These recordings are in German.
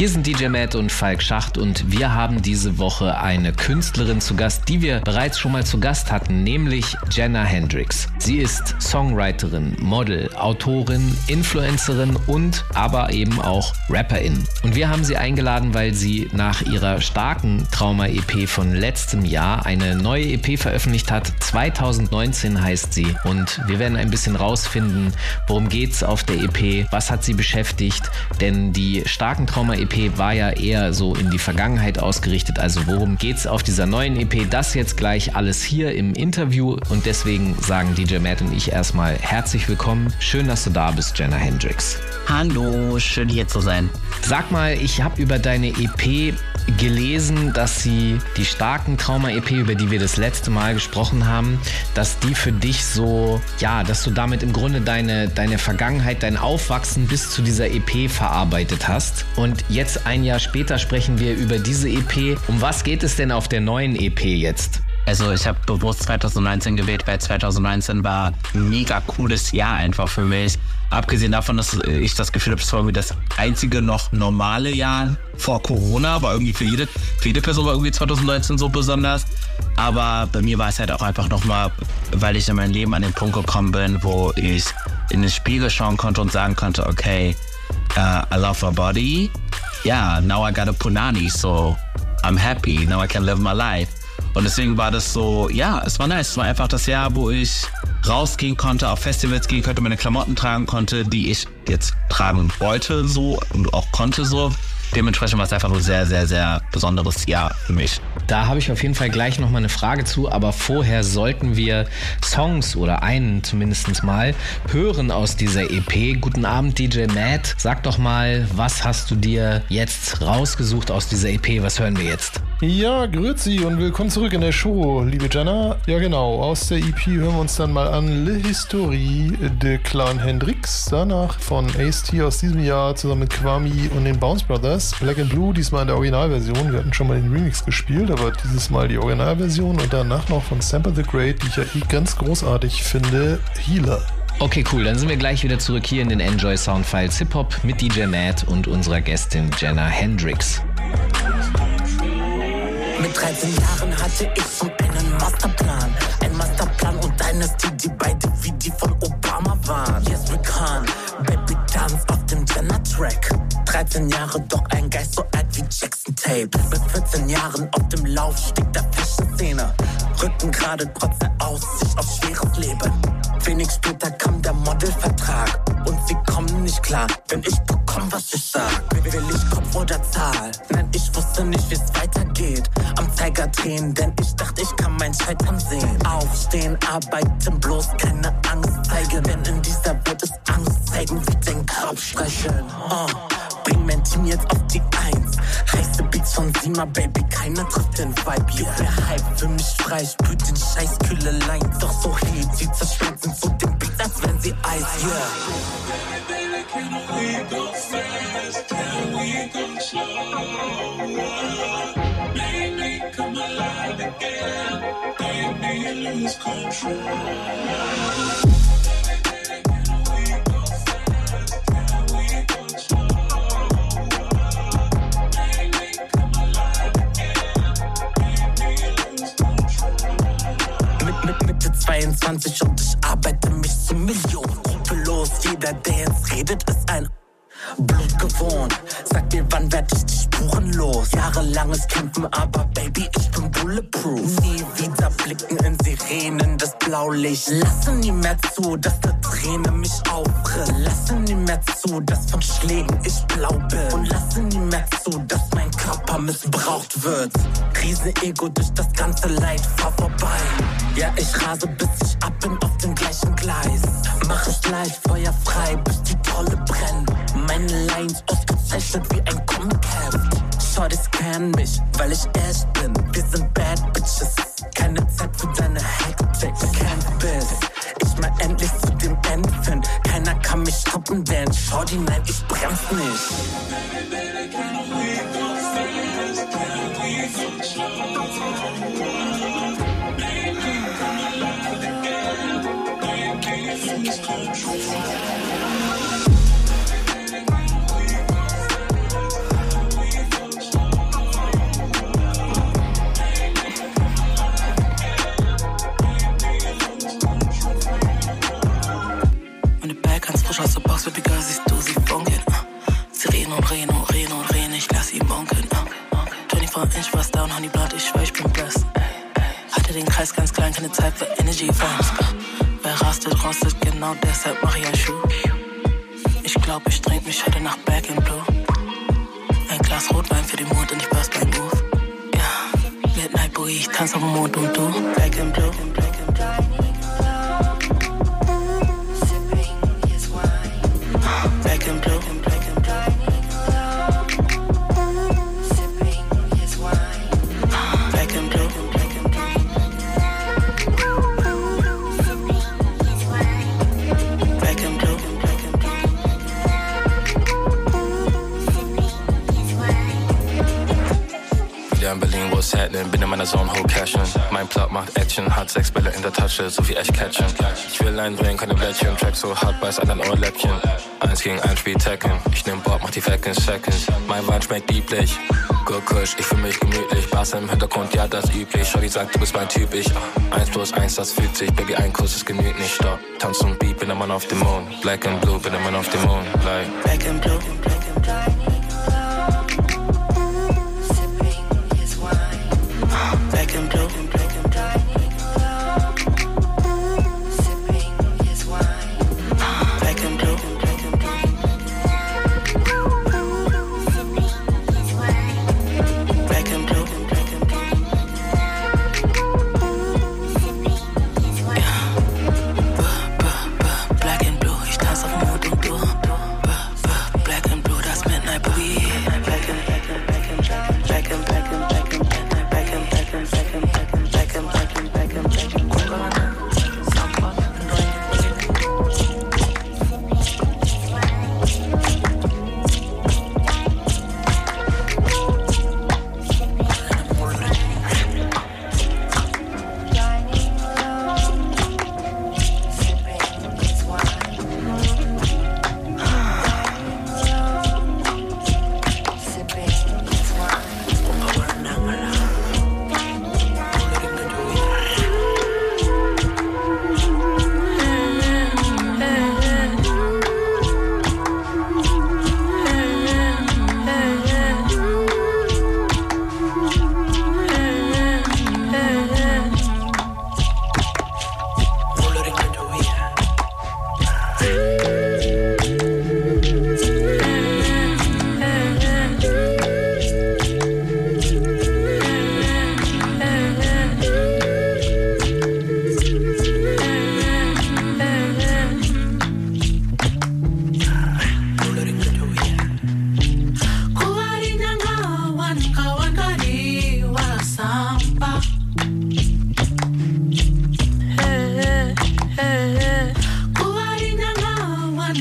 Hier sind DJ Matt und Falk Schacht und wir haben diese Woche eine Künstlerin zu Gast, die wir bereits schon mal zu Gast hatten, nämlich Jenna Hendricks. Sie ist Songwriterin, Model, Autorin, Influencerin und aber eben auch Rapperin. Und wir haben sie eingeladen, weil sie nach ihrer starken Trauma-EP von letztem Jahr eine neue EP veröffentlicht hat. 2019 heißt sie und wir werden ein bisschen rausfinden, worum geht's auf der EP, was hat sie beschäftigt, denn die starken Trauma-EP EP war ja eher so in die Vergangenheit ausgerichtet. Also worum geht's auf dieser neuen EP? Das jetzt gleich alles hier im Interview und deswegen sagen DJ Matt und ich erstmal herzlich willkommen. Schön, dass du da bist, Jenna Hendricks. Hallo, schön hier zu sein. Sag mal, ich habe über deine EP gelesen, dass sie die starken Trauma-EP, über die wir das letzte Mal gesprochen haben, dass die für dich so, ja, dass du damit im Grunde deine, deine Vergangenheit, dein Aufwachsen bis zu dieser EP verarbeitet hast. Und jetzt ein Jahr später sprechen wir über diese EP. Um was geht es denn auf der neuen EP jetzt? Also ich habe bewusst 2019 gewählt, weil 2019 war ein mega cooles Jahr einfach für mich. Abgesehen davon, dass ich das Gefühl habe, es war irgendwie das einzige noch normale Jahr vor Corona, war irgendwie für jede, für jede Person war irgendwie 2019 so besonders. Aber bei mir war es halt auch einfach nochmal, weil ich in meinem Leben an den Punkt gekommen bin, wo ich in den Spiegel schauen konnte und sagen konnte, okay, uh, I love my body. Yeah, now I got a punani, so I'm happy. Now I can live my life. Und deswegen war das so, ja, es war nice. Es war einfach das Jahr, wo ich rausgehen konnte, auf Festivals gehen konnte, meine Klamotten tragen konnte, die ich jetzt tragen wollte so und auch konnte so. Dementsprechend war es einfach nur sehr, sehr, sehr besonderes Jahr für mich. Da habe ich auf jeden Fall gleich nochmal eine Frage zu, aber vorher sollten wir Songs oder einen zumindest mal hören aus dieser EP. Guten Abend, DJ Matt. Sag doch mal, was hast du dir jetzt rausgesucht aus dieser EP? Was hören wir jetzt? Ja, grüezi und willkommen zurück in der Show, liebe Jenna. Ja, genau, aus der EP hören wir uns dann mal an Le Historie de Clan Hendrix. Danach von Ace-T aus diesem Jahr zusammen mit Kwami und den Bounce Brothers. Black and Blue, diesmal in der Originalversion. Wir hatten schon mal den Remix gespielt, aber dieses Mal die Originalversion. Und danach noch von Sample the Great, die ich ja eh ganz großartig finde, Healer. Okay, cool. Dann sind wir gleich wieder zurück hier in den Enjoy Soundfiles Hip Hop mit DJ Matt und unserer Gästin Jenna Hendrix. Mit 13 Jahren hatte ich schon einen Masterplan. Ein Masterplan und Dynasty, die beide wie die von Obama waren. Yes, we can. Baby Dance auf dem Jenna-Track. 13 Jahre, doch ein Geist so alt wie Jackson Tape. Mit 14 Jahren auf dem Laufsteg der Fashion-Szene. Rücken gerade trotz der Aussicht auf schweres Leben. Wenig später kam der Modelvertrag und sie kommen nicht klar, wenn ich bekomm, was ich sag. Will ich Kopf oder Zahl? Nein, ich wusste nicht, wie's weitergeht. Am Zeiger drehen, denn ich dachte, ich kann mein Scheitern sehen. Aufstehen, arbeiten, bloß keine Angst zeigen, denn in dieser Welt ist Angst zeigen wie den Kopf streicheln. Oh. Team jetzt auf die Eins. Heiße Beats von Sima, Baby, keiner trifft den Vibe. Yeah. Der Hype für mich frei, spürt den Scheiß kühle Line. Doch so heat, sie zerstört sind so den Beats, als wenn sie Eis, yeah. mit, 23 und ich arbeite mich zu Millionen. Rufe los, jeder, Dance redet, ist ein Blut gewohnt. Sag mir, wann werd ich die Spuren los? Jahrelanges Kämpfen, aber Baby, ich bin bulletproof. Nie wieder blicken in Sirenen das Blaulicht. Lasse nie mehr zu, dass der Träne mich aufriss. Lasse nie mehr zu, dass von Schlägen ich blau bin. Und lasse nie mehr zu, dass mein Körper missbraucht wird. Riesen-Ego durch das ganze Leid, fahr vorbei. Ja, ich rase, bis ich ab bin auf dem gleichen Gleis. Mach es gleich feuerfrei, bis die Trolle brennen. Meine Lines ausgezeichnet wie ein Comic-Heft. Shorties kennen mich, weil ich echt bin. Wir sind Bad Bitches. Keine Zeit für deine Hektik. Campus. Ich mal endlich zu dem Ende finden. Keiner kann mich stoppen, denn Shorty, nein, ich bremse nicht. Meine 24 Inch was down, Honey Blood, ich schwör, ich bin blessed. Hatte den Kreis ganz klein, keine Zeit für Energy. Uh. Wer rastet, rostet, genau deshalb mach ich ein Schuh. Ich glaub, ich trink mich heute Nacht back in blue. Ein Glas Rotwein für den Mond und ich burst beim Move. Ja, Midnight Boogie, ich tanz auf dem Mond und du. Back in blue. Back Plot macht Action, hat sechs Bälle in der Tasche, so wie echt catchen. Ich will einen Ring, keine Blättchen, Track so hart, beiß an dein Ohrläppchen. Eins gegen ein Spiel Tekken, ich nehm Bob, mach die in Seconds. Mein Wein schmeckt lieblich, Good Kush, ich fühl mich gemütlich. Bass im Hintergrund, ja, das üblich. Shorty sagt, du bist mein Typ, ich. Eins plus eins, das fühlt sich. Baby, ein Kuss ist genügt, nicht stopp. Tanz und Beat, bin der Mann auf dem Mond. Black and Blue, bin der Mann auf dem Mond. Like, Back in blue.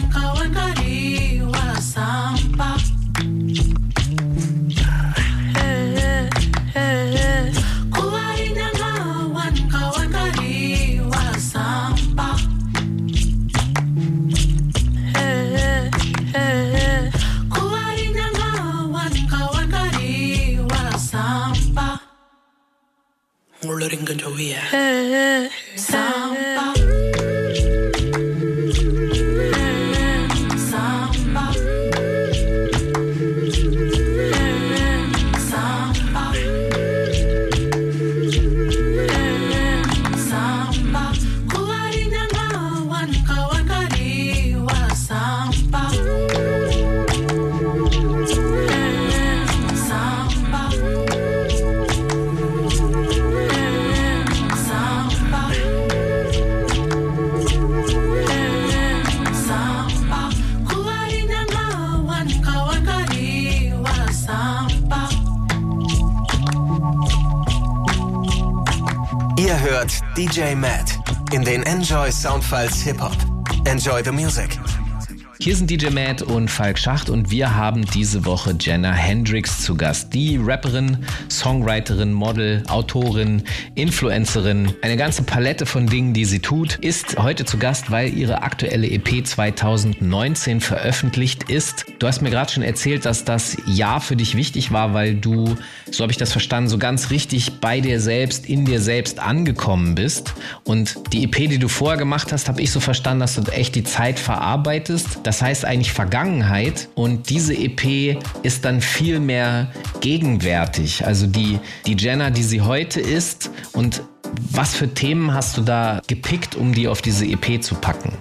I wonder Soundfiles Hip Hop. Enjoy the music. Hier sind DJ Matt und Falk Schacht und wir haben diese Woche Jenna Hendricks zu Gast. Die Rapperin, Songwriterin, Model, Autorin, Influencerin, eine ganze Palette von Dingen, die sie tut, ist heute zu Gast, weil ihre aktuelle EP 2019 veröffentlicht ist. Du hast mir gerade schon erzählt, dass das Jahr für dich wichtig war, weil du, so habe ich das verstanden, so ganz richtig bei dir selbst, in dir selbst angekommen bist. Und die EP, die du vorher gemacht hast, habe ich so verstanden, dass du echt die Zeit verarbeitest das heißt eigentlich Vergangenheit und diese EP ist dann viel mehr gegenwärtig. Also die, die Jenna, die sie heute ist und was für Themen hast du da gepickt, um die auf diese EP zu packen?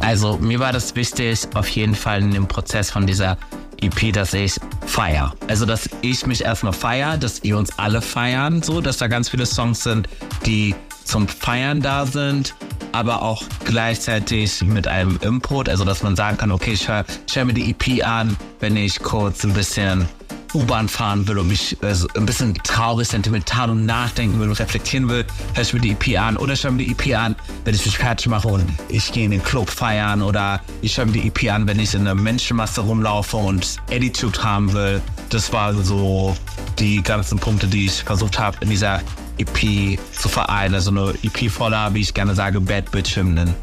Also mir war das wichtig, auf jeden Fall in dem Prozess von dieser EP, dass ich feier. Also dass ich mich erstmal feier, dass ihr uns alle feiern, so, dass da ganz viele Songs sind, die zum Feiern da sind aber auch gleichzeitig mit einem Input, also dass man sagen kann, okay, ich höre hör mir die EP an, wenn ich kurz ein bisschen U-Bahn fahren will und mich also ein bisschen traurig, sentimental und nachdenken will und reflektieren will, höre ich mir die EP an. Oder ich höre mir die EP an, wenn ich mich fertig mache und ich gehe in den Club feiern. Oder ich höre mir die EP an, wenn ich in einer Menschenmasse rumlaufe und Attitude haben will. Das waren so die ganzen Punkte, die ich versucht habe in dieser EP zu vereinen. Also eine EP voller, wie ich gerne sage, Bad Bitch Hymnen.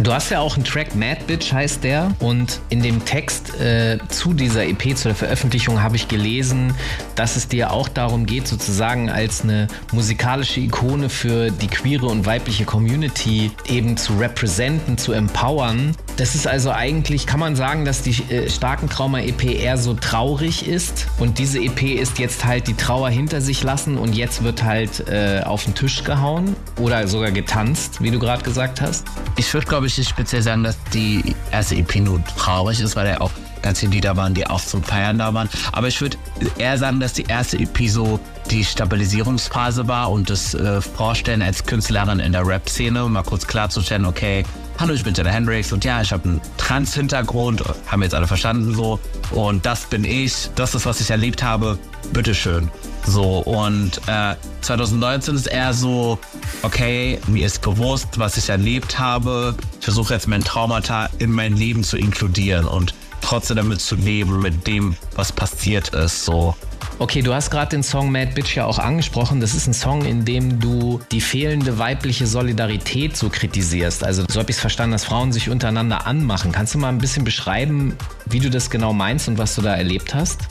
Du hast ja auch einen Track, Mad Bitch heißt der. Und in dem Text äh, zu dieser EP, zu der Veröffentlichung, habe ich gelesen, dass es dir auch darum geht, sozusagen als eine musikalische Ikone für die queere und weibliche Community eben zu representen, zu empowern. Das ist also eigentlich, kann man sagen, dass die äh, starken Trauma-EP eher so traurig ist. Und diese EP ist jetzt halt die Trauer hinter sich lassen und jetzt wird halt äh, auf den Tisch gehauen oder sogar getanzt, wie du gerade gesagt hast. Ich würde, glaube glaube ich, speziell sagen, dass die erste EP nur traurig ist, weil ja auch ganz viele Lieder waren, die auch zum Feiern da waren. Aber ich würde eher sagen, dass die erste EP so die Stabilisierungsphase war und das äh, Vorstellen als Künstlerin in der Rap-Szene, mal kurz klarzustellen, okay, hallo, ich bin Jenna Hendrix und ja, ich habe einen Trans-Hintergrund, haben jetzt alle verstanden so. Und das bin ich, das ist, was ich erlebt habe, bitteschön. So, und äh, 2019 ist eher so, okay, mir ist bewusst, was ich erlebt habe. Ich versuche jetzt mein Traumata in mein Leben zu inkludieren und trotzdem damit zu leben, mit dem, was passiert ist. So. Okay, du hast gerade den Song Mad Bitch ja auch angesprochen. Das ist ein Song, in dem du die fehlende weibliche Solidarität so kritisierst. Also so habe ich es verstanden, dass Frauen sich untereinander anmachen. Kannst du mal ein bisschen beschreiben, wie du das genau meinst und was du da erlebt hast?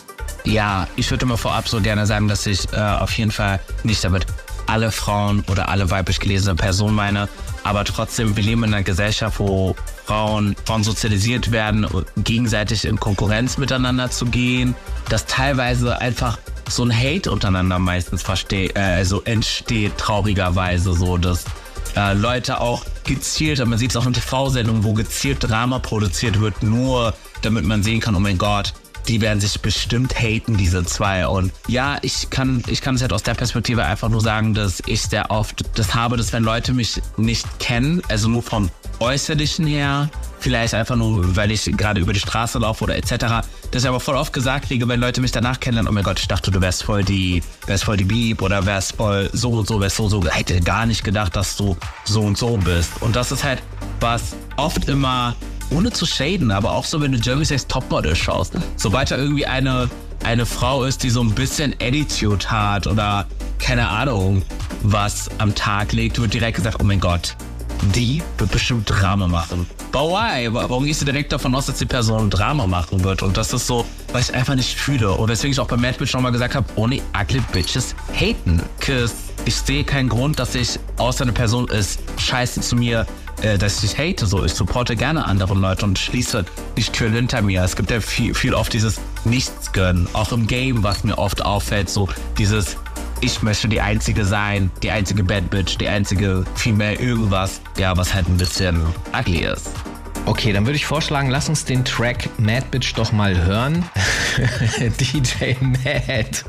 Ja, ich würde mal vorab so gerne sagen, dass ich äh, auf jeden Fall nicht damit alle Frauen oder alle weiblich gelesene Personen meine, aber trotzdem, wir leben in einer Gesellschaft, wo Frauen, Frauen sozialisiert werden, gegenseitig in Konkurrenz miteinander zu gehen, dass teilweise einfach so ein Hate untereinander meistens versteht, äh, also entsteht traurigerweise so, dass äh, Leute auch gezielt, man sieht es auch in TV-Sendungen, wo gezielt Drama produziert wird, nur damit man sehen kann, oh mein Gott, die werden sich bestimmt haten, diese zwei. Und ja, ich kann, ich kann es halt aus der Perspektive einfach nur sagen, dass ich sehr oft das habe, dass wenn Leute mich nicht kennen, also nur vom Äußerlichen her, vielleicht einfach nur, weil ich gerade über die Straße laufe oder etc., dass ich aber voll oft gesagt kriege, wenn Leute mich danach kennenlernen, oh mein Gott, ich dachte, du wärst voll die, wärst voll die Beep oder wärst voll so und so, wärst so, so, hätte gar nicht gedacht, dass du so und so bist. Und das ist halt, was oft immer ohne zu shaden, aber auch so, wenn du Jeremy Sex Topmodel schaust. Sobald da irgendwie eine, eine Frau ist, die so ein bisschen Attitude hat oder keine Ahnung, was am Tag legt, wird direkt gesagt, oh mein Gott, die wird bestimmt Drama machen. But why? Warum gehst du direkt davon aus, dass die Person Drama machen wird? Und das ist so, was ich einfach nicht fühle. Und weswegen ich auch bei Mad Bitch nochmal gesagt habe, only ugly bitches haten. Cause ich sehe keinen Grund, dass ich, außer eine Person ist scheiße zu mir, äh, dass ich hate. So, ich supporte gerne andere Leute und schließe die Türen hinter mir. Es gibt ja viel, viel oft dieses Nichts gönnen, auch im Game, was mir oft auffällt, so dieses ich möchte die einzige sein, die einzige Bad Bitch, die einzige Female irgendwas, ja, was halt ein bisschen ugly ist. Okay, dann würde ich vorschlagen, lass uns den Track Mad Bitch doch mal hören. DJ Mad.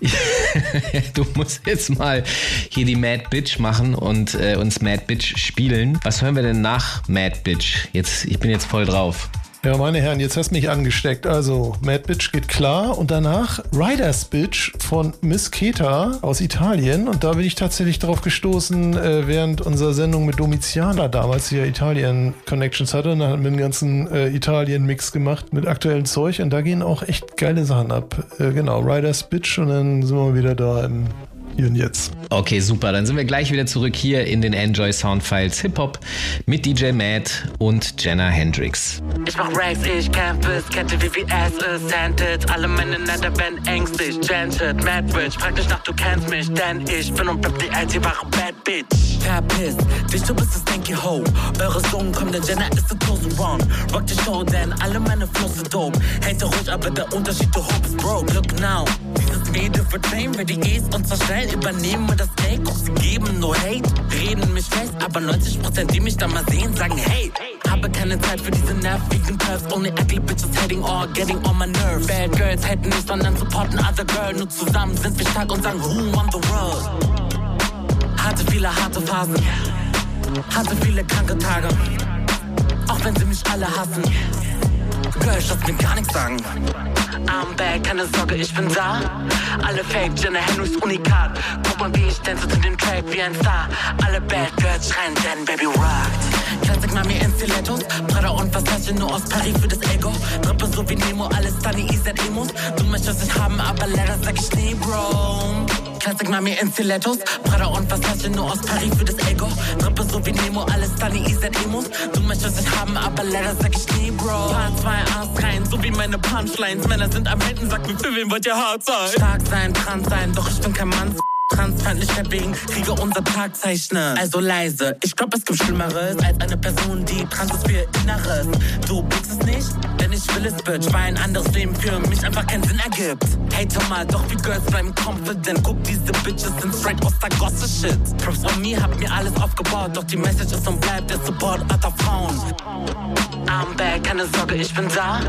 du musst jetzt mal hier die Mad Bitch machen und äh, uns Mad Bitch spielen. Was hören wir denn nach Mad Bitch? Jetzt, ich bin jetzt voll drauf. Ja, meine Herren, jetzt hast du mich angesteckt. Also, Mad Bitch geht klar und danach Riders Bitch von Miss Keta aus Italien. Und da bin ich tatsächlich drauf gestoßen, äh, während unserer Sendung mit Domiziana damals, die ja Italien Connections hatte. Und dann haben wir einen ganzen äh, Italien-Mix gemacht mit aktuellem Zeug. Und da gehen auch echt geile Sachen ab. Äh, genau, Riders Bitch und dann sind wir wieder da im hier und jetzt. Okay, super. Dann sind wir gleich wieder zurück hier in den Enjoy Soundfiles Hip Hop mit DJ Matt und Jenna Hendrix. Ich mach Rags, ich Campus, Kette wie VVS ist Sanded. Alle Männer in der Band ängstlich, Gented, Mad Rich. Frag dich nach, du kennst mich, denn ich bin und bleib die alltierbare Bad Bitch. Verpiss dich, du bist das Stinky Ho. Eure Sohn kommt, denn Jenna ist the close one. Rock die Show, denn alle meine Flows sind dope. Hate ruhig, aber der Unterschied, du hope is broke. Look now, dieses Video wird Fame, wer die E's und zwar übernehmen wir das. Guck, sie geben nur Hate, reden mich fest, aber 90% die mich da mal sehen, sagen Hey. Habe keine Zeit für diese nervigen Curves. Only ugly bitches hating or getting on my nerves. Bad girls haten nicht, sondern supporten other girl. Nur zusammen sind wir stark und sagen Who won the world? Hatte viele harte Phasen, hatte viele kranke Tage. Auch wenn sie mich alle hassen. Girl, ich lass mir gar nichts sagen. Back, keine Sorge, ich bin da. Alle Fake, Jenna Henrys Unikat. Guck mal, wie ich tanze zu dem Track wie ein Star. Alle Bad Girls schreien, denn Baby rockt. Classic Mami in Stilettos. Prada und Versace nur aus Paris für das Ego. Drippe so wie Nemo, alles Sunny, EZ Emos. Du möchtest es haben, aber leider sag ich nie, Bro. Classic Mami in Stilettos. Prada und Versace nur aus Paris für das Ego. Drippe so wie Nemo, alles Sunny, EZ Emos. Du möchtest es haben, aber leider sag ich nie, Bro. Paar zwei Ass rein, so wie meine Punchlines. Männer sind am Händen, sag mir, für wen wollt ihr hart sein? Stark sein, trans sein, doch ich bin kein Mann. Transfeindlichkeit wegen Kriege unser Tag. Also leise, ich glaub, es gibt Schlimmeres als eine Person, die trans ist für ihr Inneres. Du blickst es nicht, denn ich will es, Bitch, weil ein anderes Leben für mich einfach keinen Sinn ergibt. Hate mal, doch wie Girls bleiben confident. Guck, diese Bitches sind straight aus der Gosse Shit. Props on me, hab mir alles aufgebaut, doch die Message ist und bleibt der Support alter Frauen. I'm back, keine Sorge, ich bin da.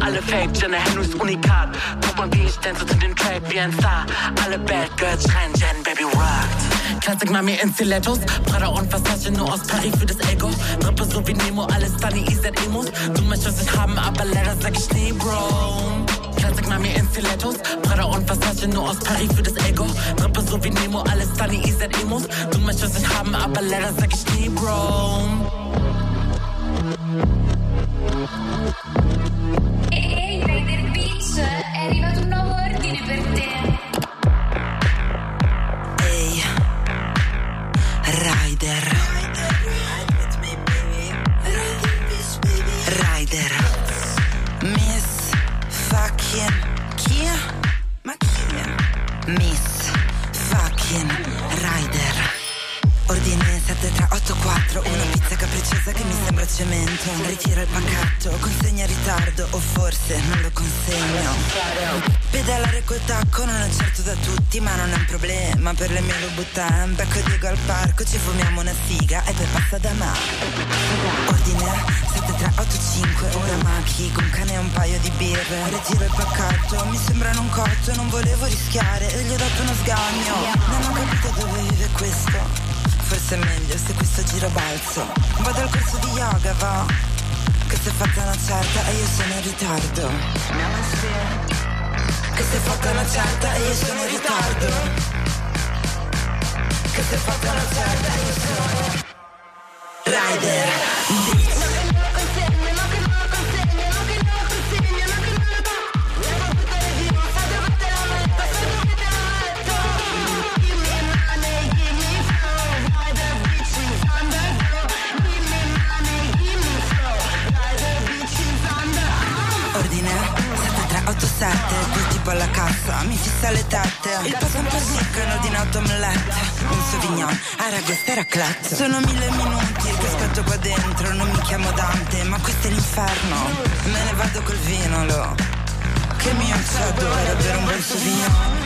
Alle Fake, Jenna Henrys Unikat. Guck mal, wie ich tanze zu dem Track wie ein Star. Alle Bad Girls schreien, Jen, Baby rockt. Classic Mami in Stilettos. Prada und Versace nur aus Paris für das Ego. Drippe so wie Nemo, alles Sunny, EZ Emos. Du möchtest es haben, aber leider sag ich nie, Bro. Classic Mami in Stilettos. Prada und Versace nur aus Paris für das Ego. Drippe so wie Nemo, alles Sunny, EZ Emos. Du möchtest es haben, aber leider sag ich nie, Bro. Un Sauvignon.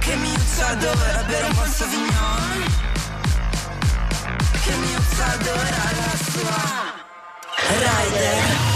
Che mi adora bere un buon Sauvignon. Che mi adora la sua. Rider.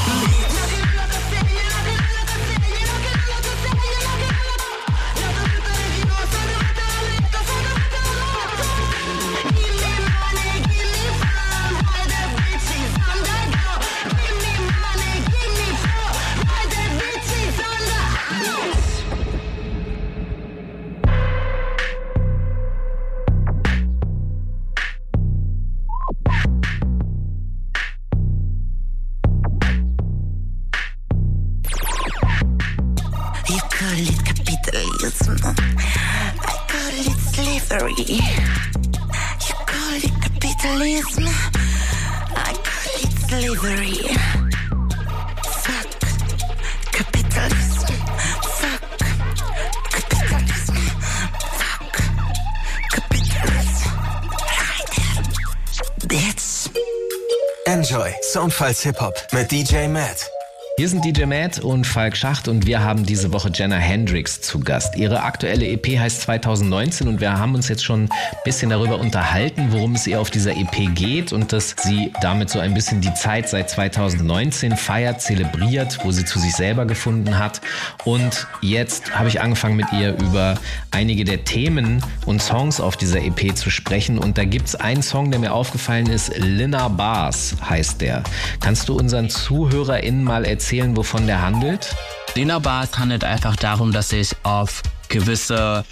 Enjoy Soundfiles Hip Hop mit DJ Matt. Hier sind DJ Matt und Falk Schacht und wir haben diese Woche Jenna Hendricks zu Gast. Ihre aktuelle EP heißt 2019 und wir haben uns jetzt schon ein bisschen darüber unterhalten, worum es ihr auf dieser EP geht und dass sie damit so ein bisschen die Zeit seit 2019 feiert, zelebriert, wo sie zu sich selber gefunden hat. Und jetzt habe ich angefangen mit ihr über einige der Themen und Songs auf dieser EP zu sprechen und da gibt es einen Song, der mir aufgefallen ist, Lina Bars heißt der. Kannst du unseren ZuhörerInnen mal erzählen, erzählen, wovon der handelt? Lena Bars handelt einfach darum, dass ich auf gewisse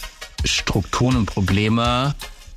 Strukturen und Probleme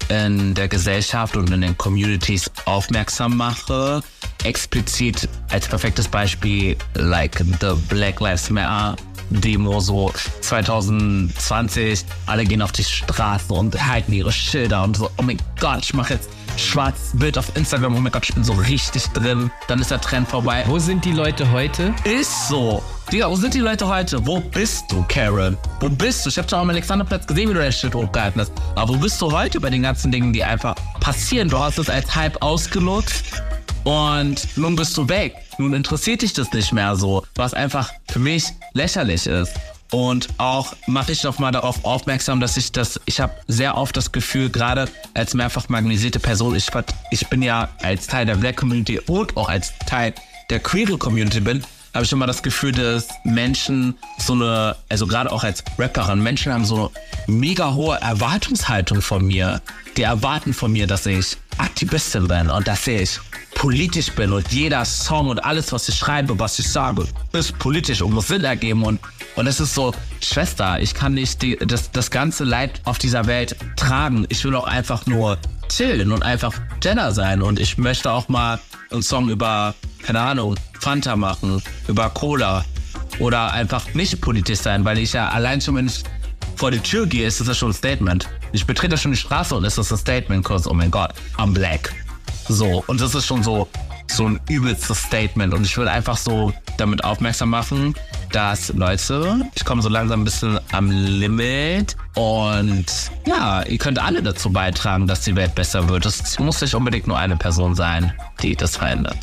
in der Gesellschaft und in den Communities aufmerksam mache. Explizit als perfektes Beispiel, like the Black Lives Matter Demo so 2020. Alle gehen auf die Straße und halten ihre Schilder und so, oh mein Gott, ich mache jetzt schwarzes Bild auf Instagram, oh mein Gott, ich bin so richtig drin. Dann ist der Trend vorbei. Wo sind die Leute heute? Ist so. Digga, wo sind die Leute heute? Wo bist du, Karen? Wo bist du? Ich hab schon am Alexanderplatz gesehen, wie du das Shit hochgehalten hast. Aber wo bist du heute bei den ganzen Dingen, die einfach passieren? Du hast es als Hype ausgenutzt und nun bist du weg. Nun interessiert dich das nicht mehr so, was einfach für mich lächerlich ist. Und auch mache ich doch mal darauf aufmerksam, dass ich das, ich habe sehr oft das Gefühl, gerade als mehrfach marginalisierte Person, ich, ich bin ja als Teil der Black Community und auch als Teil der Queer Community bin, habe ich immer das Gefühl, dass Menschen so eine, also gerade auch als Rapperin, Menschen haben so eine mega hohe Erwartungshaltung von mir. Die erwarten von mir, dass ich Aktivistin bin und dass ich politisch bin und jeder Song und alles, was ich schreibe, was ich sage, ist politisch und muss Sinn ergeben und und es ist so, Schwester, ich kann nicht die, das, das ganze Leid auf dieser Welt tragen. Ich will auch einfach nur chillen und einfach Jenner sein. Und ich möchte auch mal einen Song über, keine Ahnung, Fanta machen, über Cola oder einfach nicht politisch sein, weil ich ja allein schon, wenn ich vor die Tür gehe, ist das schon ein Statement. Ich betrete schon die Straße und ist das ein Statement, kurz, oh mein Gott, I'm black. So, und das ist schon so, so ein übelstes Statement. Und ich will einfach so damit aufmerksam machen, dass, Leute, ich komme so langsam ein bisschen am Limit. Und ja, ihr könnt alle dazu beitragen, dass die Welt besser wird. Es muss nicht unbedingt nur eine Person sein, die das verändert.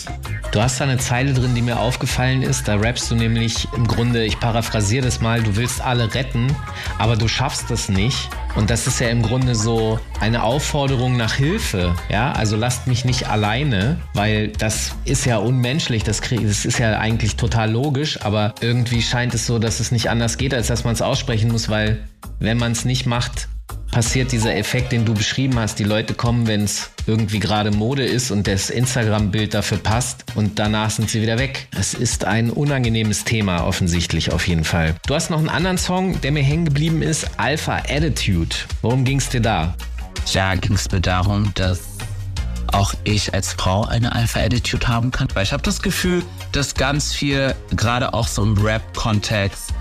Du hast da eine Zeile drin, die mir aufgefallen ist. Da rappst du nämlich im Grunde, ich paraphrasiere das mal, du willst alle retten, aber du schaffst das nicht. Und das ist ja im Grunde so eine Aufforderung nach Hilfe. Ja, also lasst mich nicht alleine, weil das ist ja unmenschlich. Das, das ist ja eigentlich total logisch, aber irgendwie scheint es so, dass es nicht anders geht, als dass man es aussprechen muss, weil wenn man es nicht macht, passiert dieser Effekt, den du beschrieben hast. Die Leute kommen, wenn es irgendwie gerade Mode ist und das Instagram-Bild dafür passt und danach sind sie wieder weg. Es ist ein unangenehmes Thema offensichtlich auf jeden Fall. Du hast noch einen anderen Song, der mir hängen geblieben ist, Alpha Attitude. Worum ging es dir da? Ja, ging es mir darum, dass auch ich als Frau eine Alpha-Attitude haben kann. Weil ich habe das Gefühl, dass ganz viel, gerade auch so im Rap-Kontext,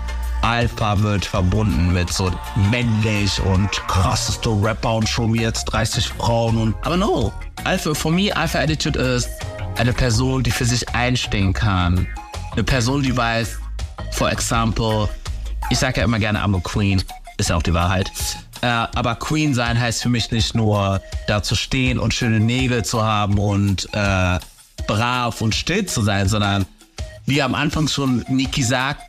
Alpha wird verbunden mit so männlich und krasseste Rapper und schon jetzt 30 Frauen und. Aber no. Alpha, for me, Alpha Attitude ist eine Person, die für sich einstehen kann. Eine Person, die weiß, for example, ich sage ja immer gerne, I'm a Queen. Ist ja auch die Wahrheit. Äh, aber Queen sein heißt für mich nicht nur da zu stehen und schöne Nägel zu haben und äh, brav und still zu sein, sondern wie am Anfang schon Niki sagt,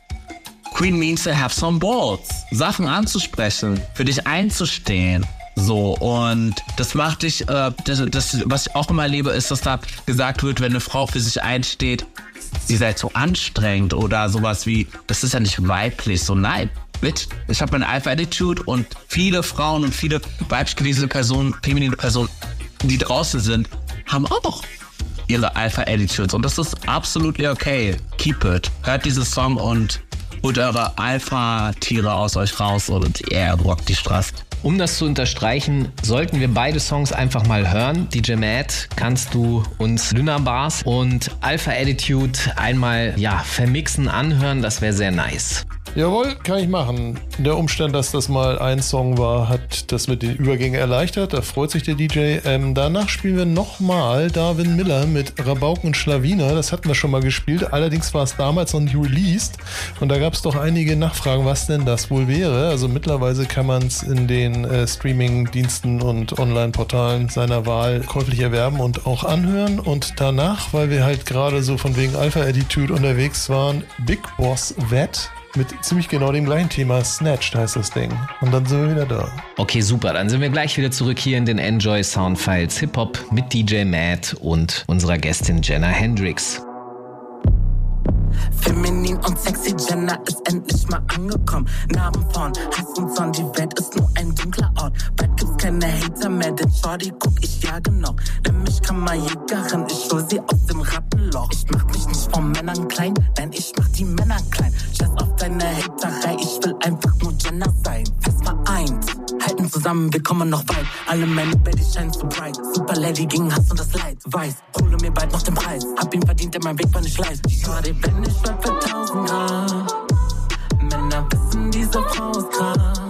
Queen means to have some balls. Sachen anzusprechen, für dich einzustehen. So, und das macht dich, äh, das, das, was ich auch immer erlebe, ist, dass da gesagt wird, wenn eine Frau für sich einsteht, sie sei zu anstrengend oder sowas wie, das ist ja nicht weiblich. So, nein, mit, ich habe eine Alpha-Attitude und viele Frauen und viele weiblich gelesene Personen, feminine Personen, die draußen sind, haben auch ihre Alpha-Attitudes und das ist absolut okay. Keep it. Hört dieses Song und holt eure Alpha-Tiere aus euch raus und er rockt die Straße. Um das zu unterstreichen, sollten wir beide Songs einfach mal hören. DJ Matt kannst du uns Luna Bars und Alpha Attitude einmal ja, vermixen, anhören. Das wäre sehr nice. Jawohl, kann ich machen. Der Umstand, dass das mal ein Song war, hat das mit den Übergängen erleichtert. Da freut sich der DJ. Ähm, danach spielen wir nochmal Darwin Miller mit Rabauken und Schlawiner. Das hatten wir schon mal gespielt. Allerdings war es damals noch nicht released. Und da gab es doch einige Nachfragen, was denn das wohl wäre. Also mittlerweile kann man es in den den äh, Streaming-Diensten und Online-Portalen seiner Wahl käuflich erwerben und auch anhören. Und danach, weil wir halt gerade so von wegen Alpha-Attitude unterwegs waren, Big Boss Vet mit ziemlich genau dem gleichen Thema. Snatched heißt das Ding. Und dann sind wir wieder da. Okay, super. Dann sind wir gleich wieder zurück hier in den Enjoy Soundfiles Hip Hop mit DJ Matt und unserer Gästin Jenna Hendricks. Feminin und sexy Gender ist endlich mal angekommen. Namen von Hass und Son, die Welt ist nur ein dunkler Ort. Bald gibt's keine Hater mehr, denn Shorty guck ich ja genug. Denn mich kann man Jägerin, ich hol sie aus dem Rattenloch. Ich mach mich nicht von Männern klein, nein, ich mach die Männer klein. Scheiß auf deine Haterei, ich will einfach nur Gender sein. Augen zusammen, wir kommen noch weit. Alle meine Baddies scheinen zu bright. Super Lady gegen Hass und das Leid. Weiß, hole mir bald noch den Preis. Hab ihn verdient, denn mein Weg war nicht leicht. Schade, wenn ich bleibe für tausend Grad. Männer wissen, diese Frau ist krass.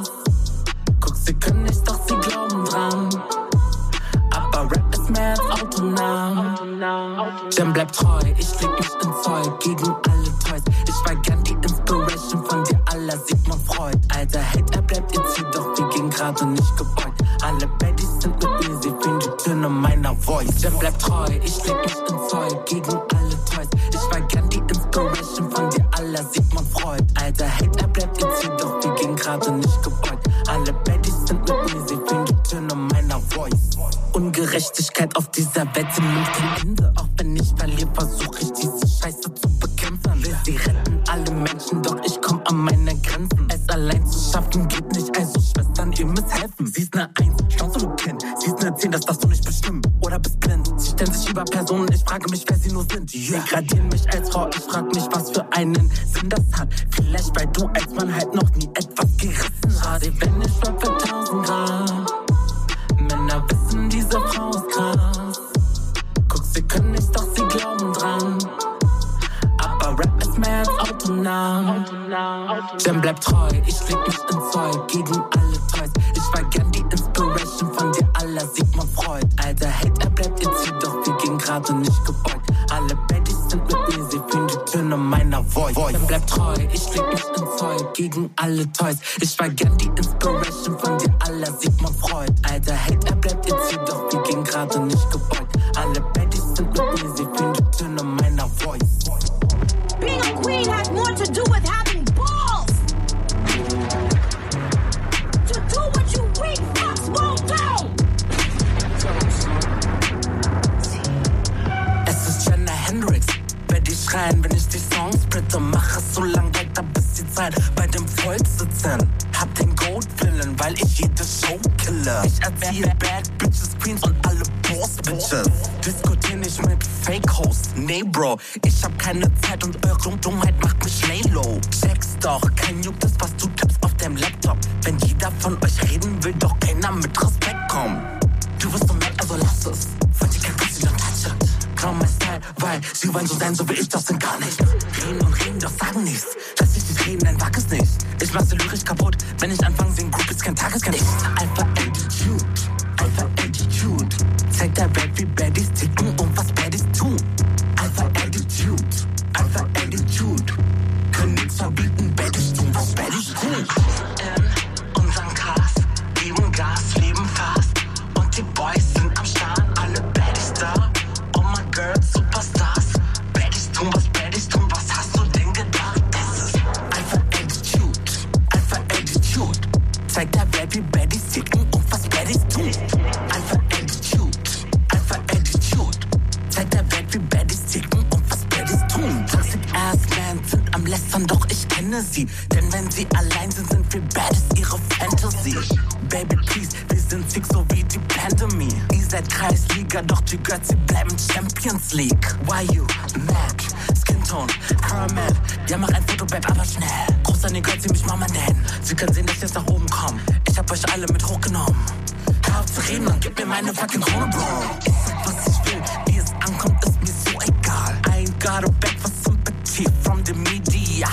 Auf zu reden und gib mir meine fucking Krone, Bro. Ich sag, was ich will, wie es ankommt, ist mir so egal. I ain't got a back for sympathy from the media.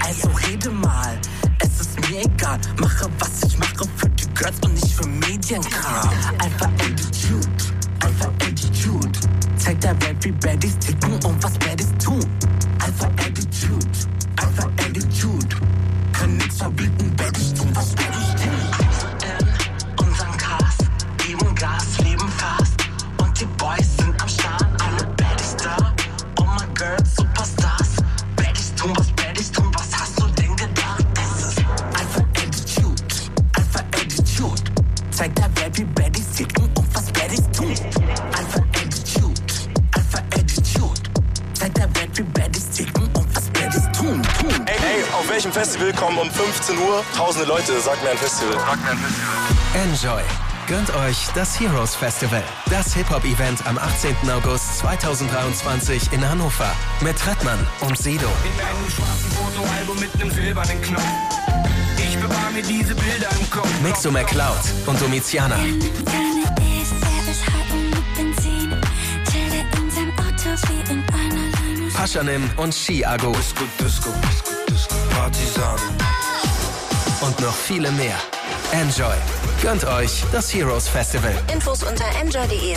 Also rede mal, es ist mir egal. Mache, was ich mache für die Girls und nicht für Medienkram. Alpha Attitude, Alpha Attitude. Zeig der Welt, wie Baddies ticken 15 Uhr tausende Leute? Sag mir ein Festival. Sag mir ein Festival. Enjoy. Gönnt euch das Heroes Festival. Das Hip-Hop-Event am 18. August 2023 in Hannover. Mit Redman und Sido. In einem schwarzen Fotoalbum mit einem silbernen Knopf. Ich bewahre mir diese Bilder im Kopf. Mixo McCloud und Domiziana. Paschanim und Chiago. Disco, Disco, Disco, Disco, Partisan. Und noch viele mehr. Enjoy. Gönnt euch das Heroes Festival. Infos unter enjoy.de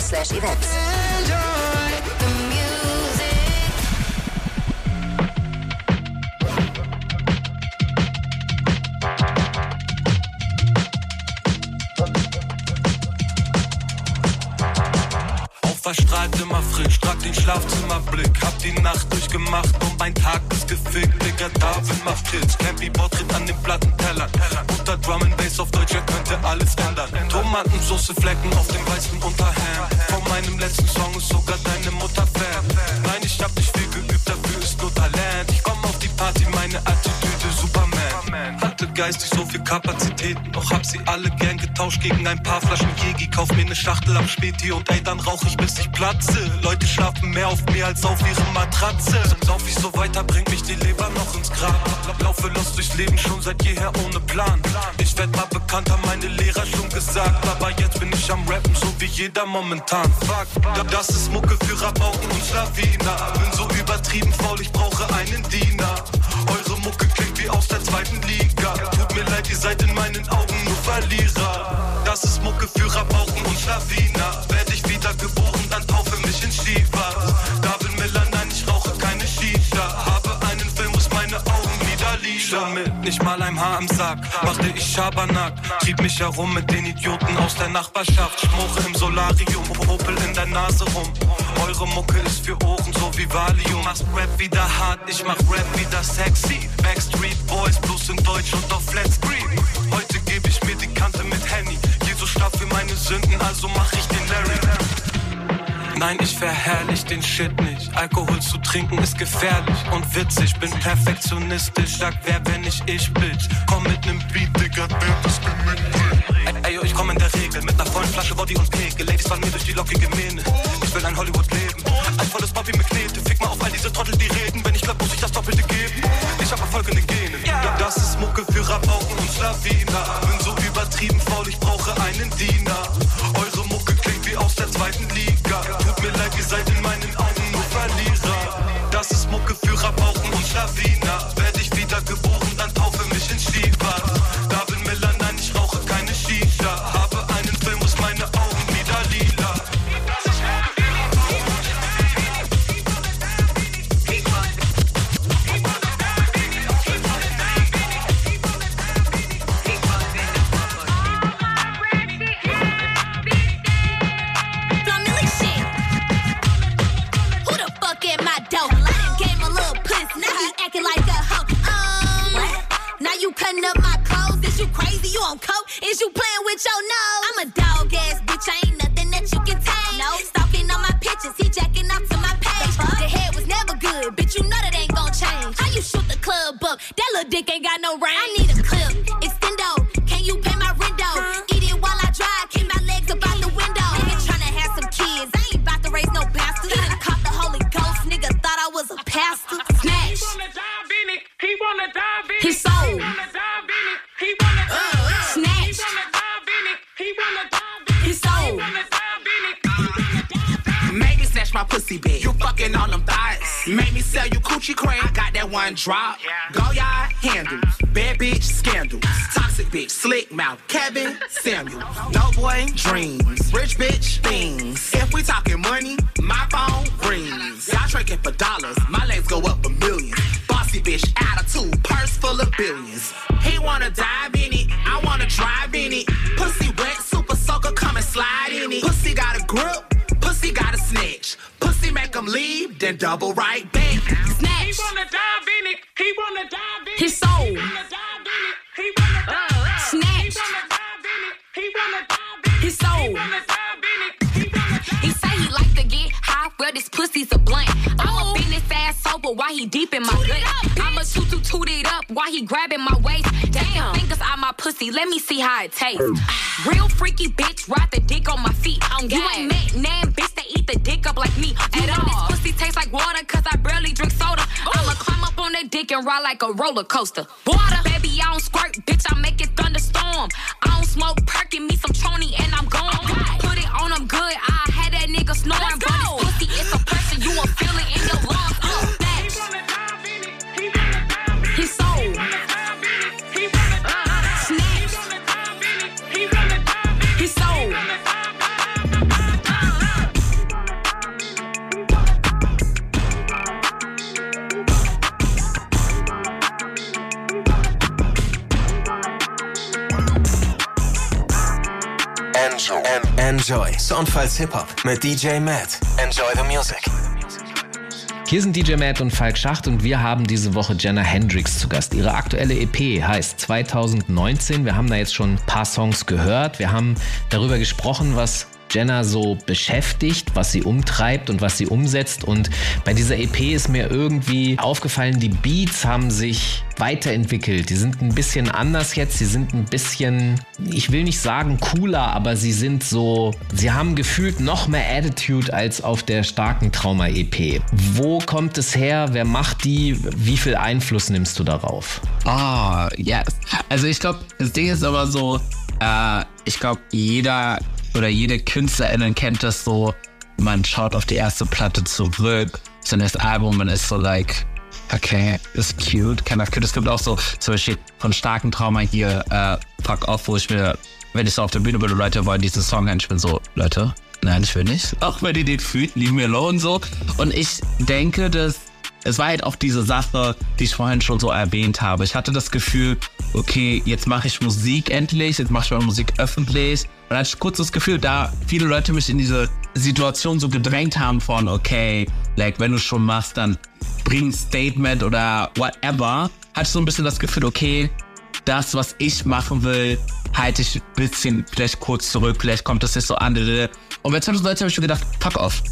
events. Verstrahlt immer frisch, trag den Schlafzimmerblick. Hab die Nacht durchgemacht und mein Tag ist gefickt. Digga, Darwin macht Hits. Campy tritt an den Plattentellern. Unter Drum and Bass auf Deutsch, er könnte alles ändern. Tomatensoße Flecken auf dem weißen Unterhemd. Von meinem letzten Song ist sogar deine Mutter Fan. Nein, ich hab nicht viel geübt, dafür ist nur Talent. Ich komm auf die Party, meine. Hatte geistig so viel Kapazitäten, doch hab sie alle gern getauscht gegen ein paar Flaschen Jegi. Kauf mir ne Schachtel am Späti und ey, dann rauch ich bis ich platze. Leute schlafen mehr auf mir als auf ihre Matratze. Lauf ich so weiter, bringt mich die Leber noch ins Grab. Laufe los durchs Leben schon seit jeher ohne Plan. Ich werd mal bekannt, haben meine Lehrer schon gesagt. Aber jetzt bin ich am Rappen, so wie jeder momentan. Fuck, das ist Mucke für Rabauken und Schlawiner. Bin so übertrieben faul, ich brauche einen Diener. Eure aus der zweiten Liga. Tut mir leid, ihr seid in meinen Augen nur Verlierer. Das ist Mucke für Rabauken und Schlawiner. Werd ich wieder geboren, dann taufe mich in Shiva. Niederliefern. Mit nicht mal einem Haar am Sack, machte ich Schabernack. Trieb mich herum mit den Idioten aus der Nachbarschaft. Schmuche im Solarium, Popel in der Nase rum. Eure Mucke ist für Ohren so wie Valium. Machst Rap wieder hart, ich mach Rap wieder sexy. Backstreet Boys, Blues in Deutsch und auf Flatscreen. Heute gebe ich mir die Kante mit Henny. Jesus starb für meine Sünden, also mach ich den Larry. Nein, ich verherrlich den Shit nicht. Alkohol zu trinken ist gefährlich und witzig. Bin perfektionistisch, sag wer, wenn ich ich bitch. Komm mit nem Beat, Digga, der das bricht. Ey, yo, ich komm in der Regel mit ner vollen Flasche Body und Kegel. Ladies fallen mir durch die lockige Mähne. Ich will ein Hollywood-Leben. Ein volles Papi mit Knete. Fick mal auf all diese Trottel, die reden. Wenn ich glaub, muss ich das Doppelte geben. Ich hab Erfolg in den Genen. Das ist Mucke für Rabauken und Schlawiner. Bin so übertrieben faul, ich drop. Go y'all handles. Bad bitch scandals. Toxic bitch, slick mouth. Kevin Samuel. No boy dreams. Rich bitch things. If we talking money, my phone rings. Y'all tricking for dollars. My legs go up a million. Bossy bitch attitude. Purse full of billions. He wanna dive in it. I wanna drive in it. Pussy wet, super soaker, come and slide in it. Pussy got a grip. Pussy got a snitch. Pussy make him leave, then double right see how it tastes. Real freaky bitch, ride the dick on my feet. I'm you ain't met nan bitch that eat the dick up like me. And all this pussy tastes like water, cause I barely drink soda. I'ma climb up on that dick and ride like a roller coaster. Soundfiles Hip-Hop mit DJ Matt. Enjoy the music. Hier sind DJ Matt und Falk Schacht und wir haben diese Woche Jenna Hendricks zu Gast. Ihre aktuelle EP heißt 2019. Wir haben da jetzt schon ein paar Songs gehört. Wir haben darüber gesprochen, was Jenna so beschäftigt, was sie umtreibt und was sie umsetzt. Und bei dieser EP ist mir irgendwie aufgefallen, die Beats haben sich weiterentwickelt. Die sind ein bisschen anders jetzt. Sie sind ein bisschen, ich will nicht sagen cooler, aber sie sind so, sie haben gefühlt noch mehr Attitude als auf der starken Trauma-EP. Wo kommt es her? Wer macht die? Wie viel Einfluss nimmst du darauf? Ah, yes. Also ich glaube, das Ding ist aber so, äh, ich glaube, jeder oder jede Künstlerin kennt das so, man schaut auf die erste Platte zurück, sein erstes Album, man ist so like, okay, ist cute, kann das cute. Es gibt auch so, zum Beispiel von starken Trauma hier, äh, Fuck Off, wo ich mir, wenn ich so auf der Bühne bin Leute wollen diesen Song ich bin so, Leute, nein, ich will nicht. Auch wenn ihr den fühlt, leave me alone so. Und ich denke, dass es war halt auch diese Sache, die ich vorhin schon so erwähnt habe. Ich hatte das Gefühl, okay, jetzt mache ich Musik endlich, jetzt mache ich meine Musik öffentlich. Und hatte ich kurz das Gefühl, da viele Leute mich in diese Situation so gedrängt haben von, okay, like, wenn du schon machst, dann bring ein Statement oder whatever, hatte ich so ein bisschen das Gefühl, okay, das, was ich machen will, halte ich ein bisschen vielleicht kurz zurück, vielleicht kommt das nicht so an. Und bei 2019 habe ich mir gedacht, fuck off.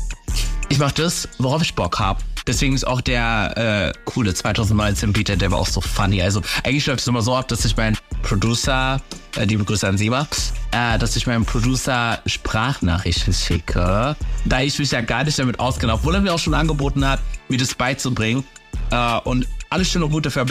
Ich mache das, worauf ich Bock habe. Deswegen ist auch der äh, coole 2019 Beat, der war auch so funny. Also eigentlich läuft es immer so ab, dass ich meinen Producer, äh, liebe Grüße an Seba, äh, dass ich meinem Producer Sprachnachrichten schicke, da ich mich ja gar nicht damit auskenne, obwohl er mir auch schon angeboten hat, mir das beizubringen. Äh, und alles schön und gut dafür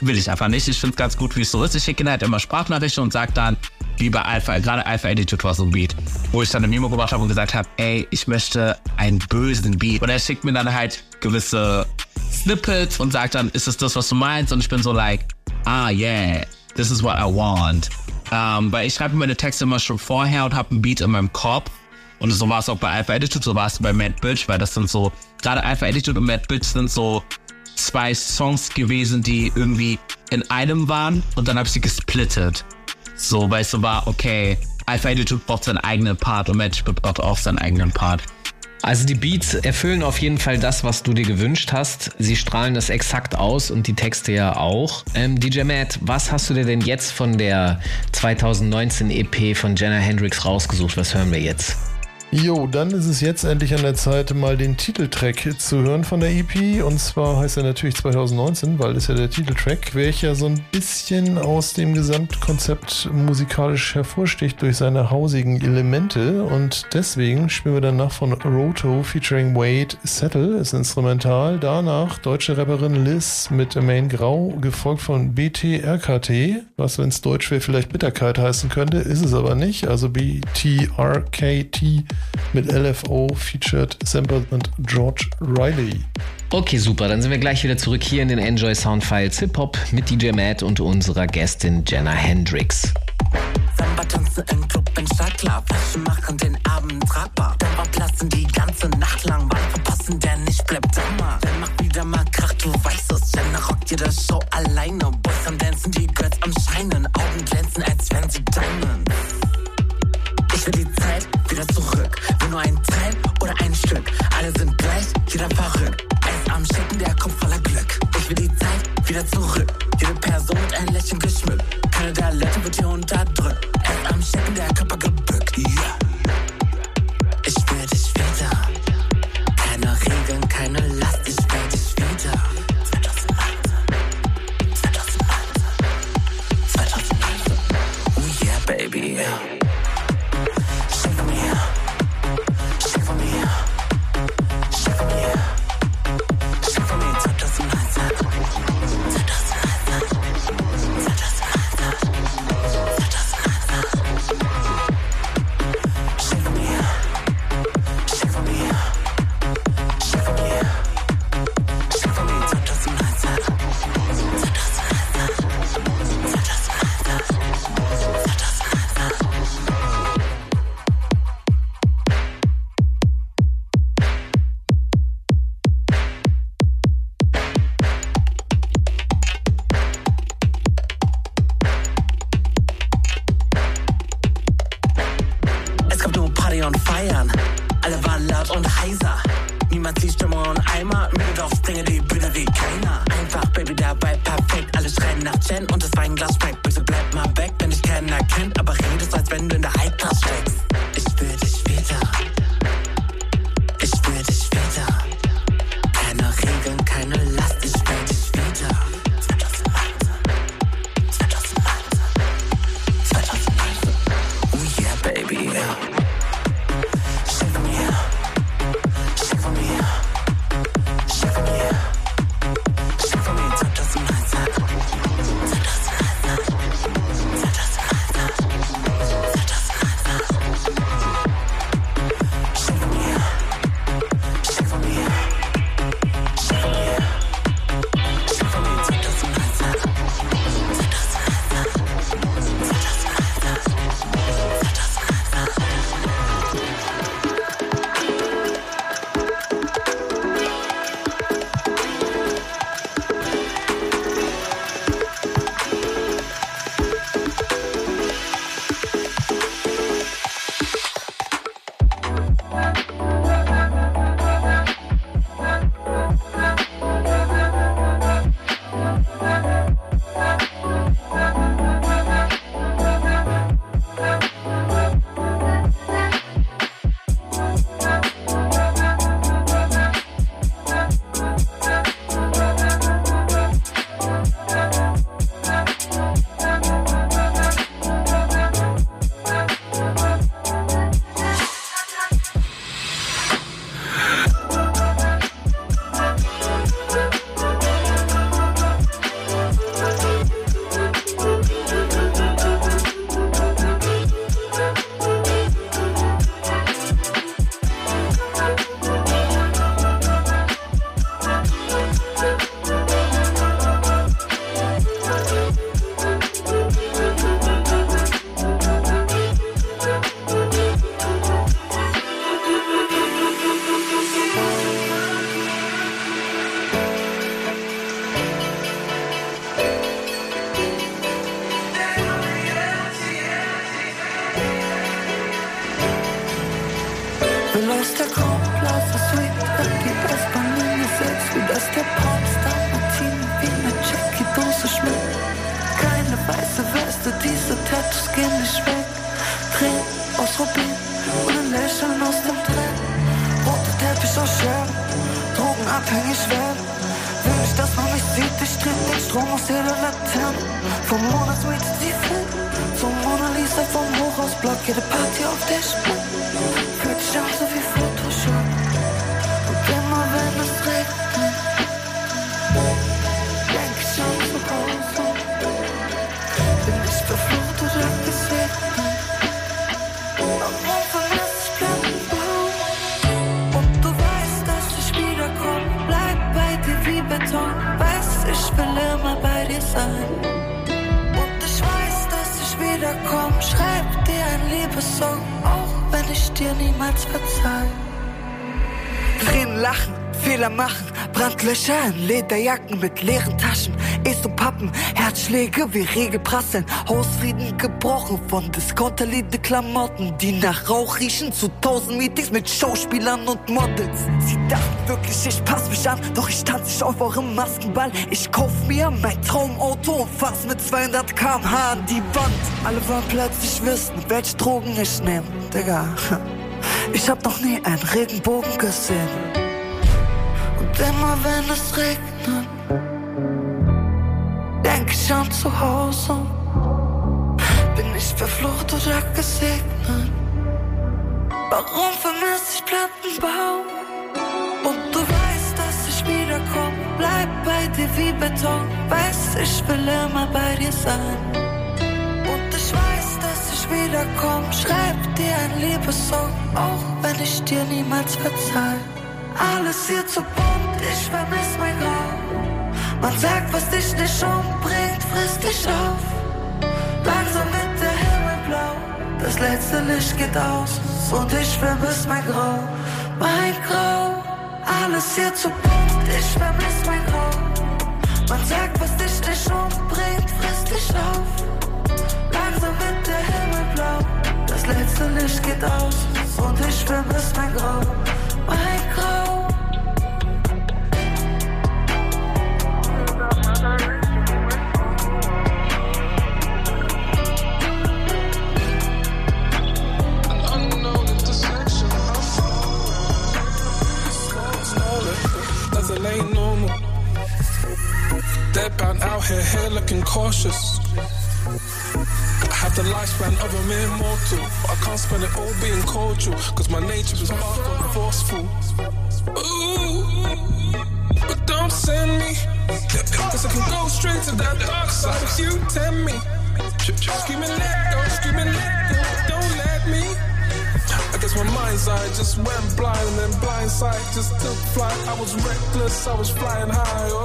will ich einfach nicht. Ich finde es ganz gut, wie es so ist. Ich schicke halt immer Sprachnachrichten und sage dann, lieber Alpha, gerade Alpha Attitude war so ein Beat, wo ich dann eine Memo gemacht habe und gesagt habe, ey, ich möchte einen bösen Beat. Und er schickt mir dann halt gewisse Snippets und sagt dann, ist es das, was du meinst? Und ich bin so like, ah yeah, this is what I want. Ähm, weil ich schreibe meine Texte immer schon vorher und habe einen Beat in meinem Kopf. Und so war es auch bei Alpha Attitude, so war es bei Mad Bitch, weil das sind so, gerade Alpha Attitude und Mad Bitch sind so zwei Songs gewesen, die irgendwie in einem waren und dann habe ich sie gesplittet. So, weil es so war, okay, Alpha Attitude braucht seinen eigenen Part und Mad Bitch braucht auch seinen eigenen Part. Also die Beats erfüllen auf jeden Fall das, was du dir gewünscht hast. Sie strahlen das exakt aus und die Texte ja auch. Ähm, DJ Matt, was hast du dir denn jetzt von der 2019 EP von Jenna Hendricks rausgesucht? Was hören wir jetzt? Jo, dann ist es jetzt endlich an der Zeit, mal den Titeltrack zu hören von der EP. Und zwar heißt er natürlich 2019, weil das ja der Titeltrack, welcher so ein bisschen aus dem Gesamtkonzept musikalisch hervorsticht durch seine hausigen Elemente. Und deswegen spielen wir danach von Roto featuring Wade Settle, ist instrumental. Danach deutsche Rapperin Liz mit Main Grau, gefolgt von BTRKT, was, wenn es Deutsch wäre, vielleicht Bitterkeit heißen könnte, ist es aber nicht. Also BTRKT mit LFO featured Sample und George Riley. Okay, super. Dann sind wir gleich wieder zurück hier in den Enjoy Sound Files Hip Hop mit DJ Matt und unserer Gästin Jenna Hendricks. Samba tanzen im Club in Stadtklar, Flaschen machen den Abend tragbar. Dann platzen die ganze Nacht lang, Ball verpassen, der nicht bleibt Sommer. Der macht wieder mal Krach, du weißt es, Jenna rockt jede Show alleine. Boys am Dancen, die Girls am Scheinen, Augen glänzen, als wären sie Diamonds. Ich will die Zeit wieder zurück, will nur ein Teil oder ein Stück. Alle sind In Lederjacken mit leeren Taschen, Esopappen, Herzschläge wie Regelprasseln, Hausfrieden gebrochen von diskonterliebende Klamotten, die nach Rauch riechen, zu tausend Meetings mit Schauspielern und Models. Sie dachten wirklich, ich pass mich an, doch ich tanze nicht auf eurem Maskenball. Ich kauf mir mein Traumauto und fass mit 200 km/h an die Wand. Alle wollen plötzlich wissen, welche Drogen ich nehme, Digga. Ich hab noch nie einen Regenbogen gesehen. Immer wenn es regnet, denk ich an zu Hause. Bin ich verflucht oder gesegnet? Warum vermisse ich Plattenbau? Und du weißt, dass ich wiederkomme. Bleib bei dir wie Beton. Weiß, ich will immer bei dir sein. Und ich weiß, dass ich wiederkomme. Schreib dir ein Liebessong, auch wenn ich dir niemals verzeih. Alles hier zu bunt, ich vermiss mein Grau. Man sagt, was dich nicht umbringt, frisst dich auf. Langsam wird der Himmel blau, das letzte Licht geht aus und ich vermiss mein Grau, mein Grau. Alles hier zu bunt, ich vermiss mein Grau. Man sagt, was dich nicht umbringt, frisst dich auf. Langsam wird der Himmel blau, das letzte Licht geht aus und ich vermiss mein Grau, mein Grau. Looking cautious. I have the lifespan of a mere mortal. I can't spend it all being cordial, cause my nature is far from forceful. Ooh, but don't send me. Cause I can go straight to that dark side if you tempt me. Screaming let go, screaming let go, don't let me. I guess my mind's eye just went blind and then blind sight just took flight. I was reckless, I was flying high.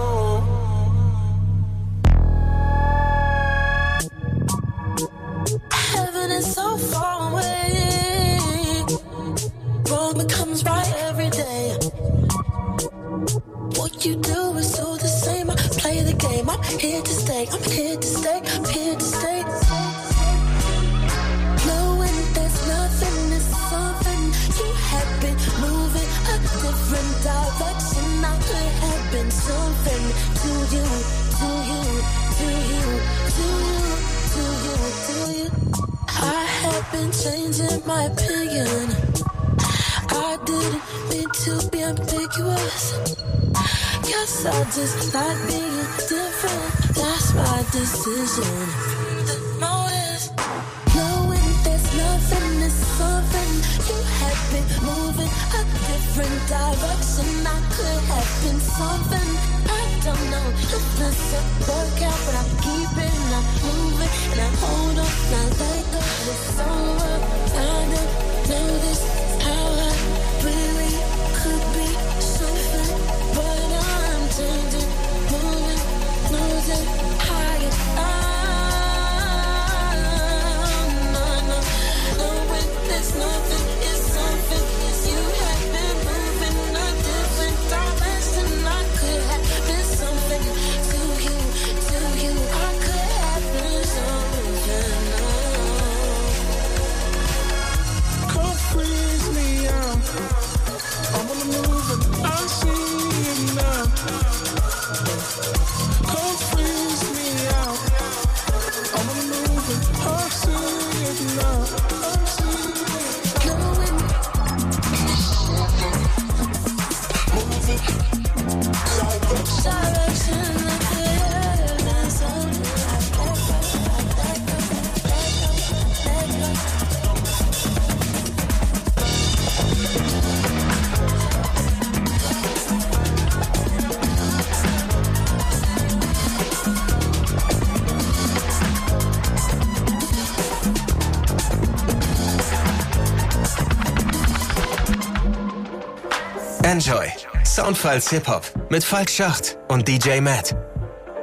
Enjoy. Soundfiles Hip-Hop mit Falk Schacht und DJ Matt.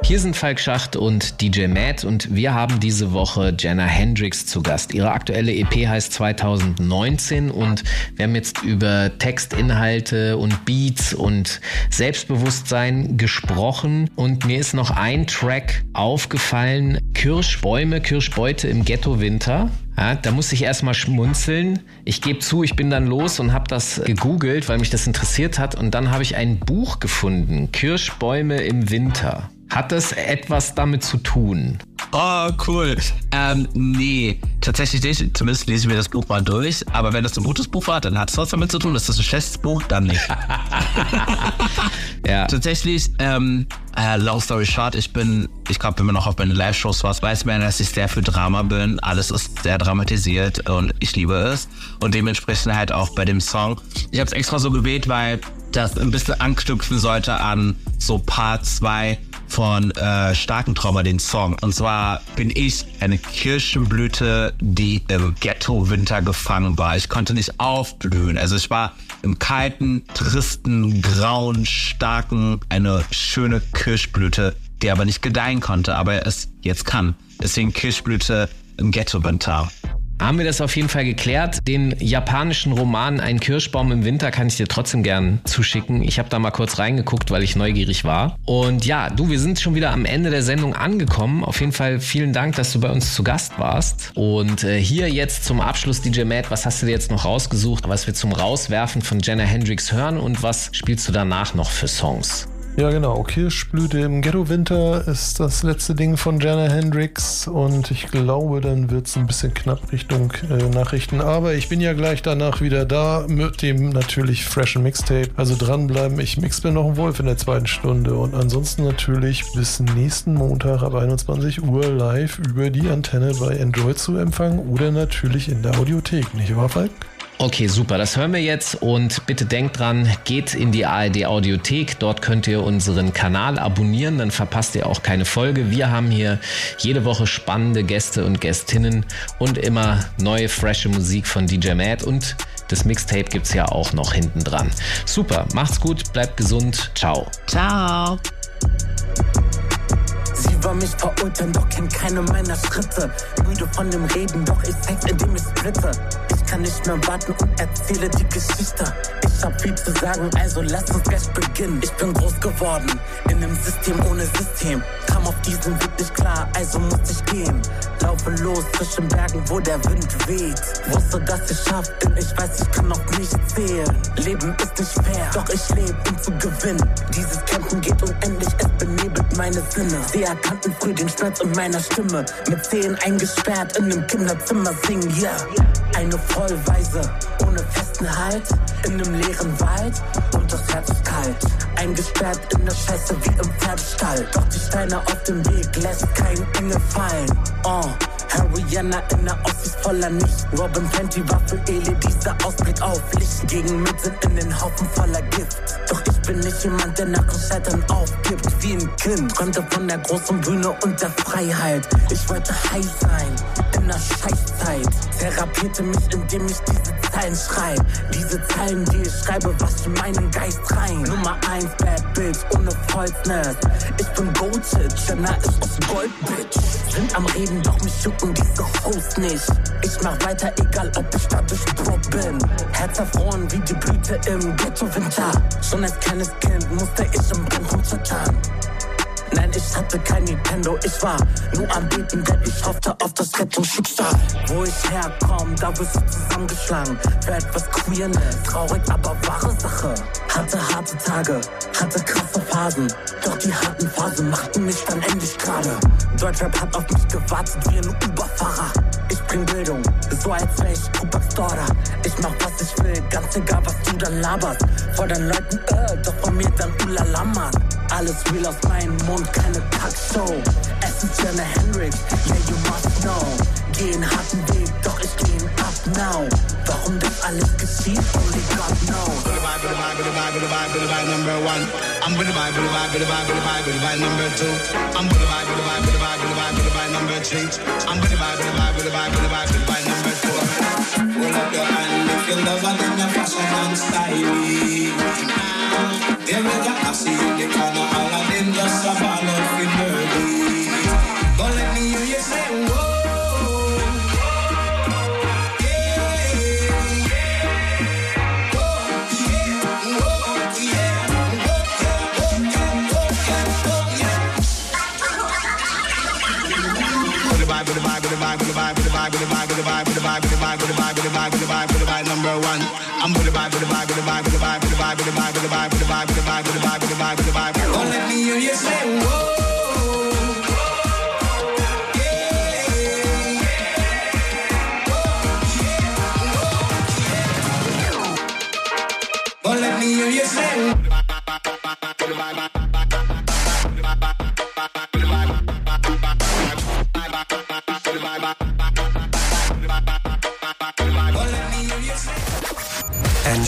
Hier sind Falk Schacht und DJ Matt und wir haben diese Woche Jenna Hendricks zu Gast. Ihre aktuelle EP heißt 2019 und wir haben jetzt über Textinhalte und Beats und Selbstbewusstsein gesprochen und mir ist noch ein Track aufgefallen, Kirschbäume, Kirschbeute im Ghetto Winter. Ja, da musste ich erstmal schmunzeln. Ich gebe zu, ich bin dann los und habe das gegoogelt, weil mich das interessiert hat. Und dann habe ich ein Buch gefunden, Kirschbäume im Winter. Hat das etwas damit zu tun? Oh, cool. Ähm, nee, tatsächlich nicht. Zumindest lese ich mir das Buch mal durch. Aber wenn das ein gutes Buch war, dann hat es was damit zu tun. Ist das ein schlechtes Buch? Dann nicht. ja. Tatsächlich, ähm, äh, long story short, ich bin, ich glaube, wenn man noch auf meine Live-Shows warst, weiß man, dass ich sehr für Drama bin. Alles ist sehr dramatisiert und ich liebe es. Und dementsprechend halt auch bei dem Song. Ich habe es extra so gewählt, weil das ein bisschen anknüpfen sollte an so Part 2 von äh, Starken Trauma, den Song. Und zwar bin ich eine Kirschenblüte, die im Ghetto-Winter gefangen war. Ich konnte nicht aufblühen. Also ich war im kalten, tristen, grauen, starken, eine schöne Kirschblüte, die aber nicht gedeihen konnte, aber es jetzt kann. Deswegen Kirschblüte im Ghetto-Winter haben wir das auf jeden Fall geklärt. Den japanischen Roman Ein Kirschbaum im Winter kann ich dir trotzdem gern zuschicken. Ich habe da mal kurz reingeguckt, weil ich neugierig war. Und ja, du, wir sind schon wieder am Ende der Sendung angekommen. Auf jeden Fall vielen Dank, dass du bei uns zu Gast warst. Und äh, hier jetzt zum Abschluss, DJ Matt, was hast du dir jetzt noch rausgesucht, was wir zum Rauswerfen von Jenna Hendricks hören und was spielst du danach noch für Songs? Ja, genau. Kirschblüte im Ghetto-Winter ist das letzte Ding von Jana Hendrix und ich glaube, dann wird es ein bisschen knapp Richtung äh, Nachrichten. Aber ich bin ja gleich danach wieder da mit dem natürlich freshen Mixtape. Also dranbleiben. Ich mix mir noch einen Wolf in der zweiten Stunde und ansonsten natürlich bis nächsten Montag ab 21 Uhr live über die Antenne bei Android zu empfangen oder natürlich in der Audiothek. Nicht wahr, Falk? Okay, super. Das hören wir jetzt und bitte denkt dran, geht in die ARD Audiothek. Dort könnt ihr unseren Kanal abonnieren, dann verpasst ihr auch keine Folge. Wir haben hier jede Woche spannende Gäste und Gästinnen und immer neue, frische Musik von DJ Matt und das Mixtape gibt's ja auch noch hinten dran. Super, macht's gut, bleibt gesund. Ciao. Ciao. Sie war mich verurteilen, doch kennt keine meiner Schritte. Müde von dem Reden, doch ich zeig's, indem ich splitte. Ich kann nicht mehr warten und erzähle die Geschichte. Ich hab viel zu sagen, also lass uns gleich beginnen. Ich bin groß geworden, in einem System ohne System. Kam auf diesen Weg nicht klar, also muss ich gehen. Laufe los zwischen Bergen, wo der Wind weht. Wusste, dass ich schaff, denn ich weiß, ich kann auf mich zählen. Leben ist nicht fair, doch ich lebe, um zu gewinnen. Dieses Kämpfen geht unendlich, es benebelt meine Sinne. Sie erkannten früh den Schmerz in meiner Stimme. Mit Zehen eingesperrt in einem Kinderzimmer singen. Yeah. Eine Vollweise, ohne festen Halt, in einem leeren Wald und das Herz ist kalt. Eingesperrt in der Scheiße wie im Pferdestall. Doch die Steine auf dem Weg lässt kein Engel fallen. Oh. Harriana in der Ossis voller Nicht. Robin Plenty war für Eli dieser Ausblick auf Licht. Gegen mit sind in den Haufen voller Gift. Doch ich bin nicht jemand, der nach dem Scheitern aufgibt. Wie ein Kind träumte von der großen Bühne und der Freiheit. Ich wollte high sein in der Scheißzeit. Therapierte mich, indem ich diese Zeilen schreibe. Diese Zeilen, die ich schreibe, was in meinen Geist rein. Nummer 1 Bad Bitch ohne Falseness. Ich bin Goated, Jenna ist aus Gold, Bitch. Sind am Reden, doch mich jucken diese Host nicht. Ich mach weiter, egal ob ich dadurch Drop bin. Herz erfroren wie die Blüte im Ghetto-Winter. Schon als kleines Kind musste ich im Brennpunkt zittern. Nein, ich hatte kein Nintendo, ich war nur am Beten, denn ich hoffte auf das Rettungsschicksal. Wo ich herkomme, da wirst du zusammengeschlagen. Für etwas Queerness, traurig, aber wahre Sache. Hatte harte Tage, hatte krasse Phasen. Doch die harten Phasen machten mich dann endlich gerade. Deutschrap hat auf mich gewartet wie ein Uberfahrer. Ich bring Bildung, so als wär ich Tupacs Daughter. Ich mach was ich will, ganz egal was du dann laberst. Vor den Leuten, äh, doch von mir dann ulala, Mann. Alles real aus meinem Mund, keine Kackshow. Es ist Jenna Hendrix, yeah you must know. Geh einen harten Weg, doch ich geh ihn ab now. I look to see only God knows. Goodbye, goodbye, number one. I'm goodbye, goodbye, goodbye, goodbye, goodbye, number two. I'm goodbye, goodbye, goodbye, goodbye, goodbye, number three. I'm goodbye, goodbye, goodbye, goodbye, goodbye, number four. Hold up your hand if you love and then your fashion and style. There we go, in the corner, all of them just a ball of murder. Don't let me hear you say, whoa. With the vibe, with the vibe, with the vibe, with the vibe, with the vibe, with the vibe, with the vibe, with the vibe, number one. I'm with the vibe, with the vibe, with the vibe, with the vibe, with the vibe, with the vibe, with the vibe, with the vibe, with the vibe, with the vibe, with the vibe, with the vibe. Don't let me hear you say whoa.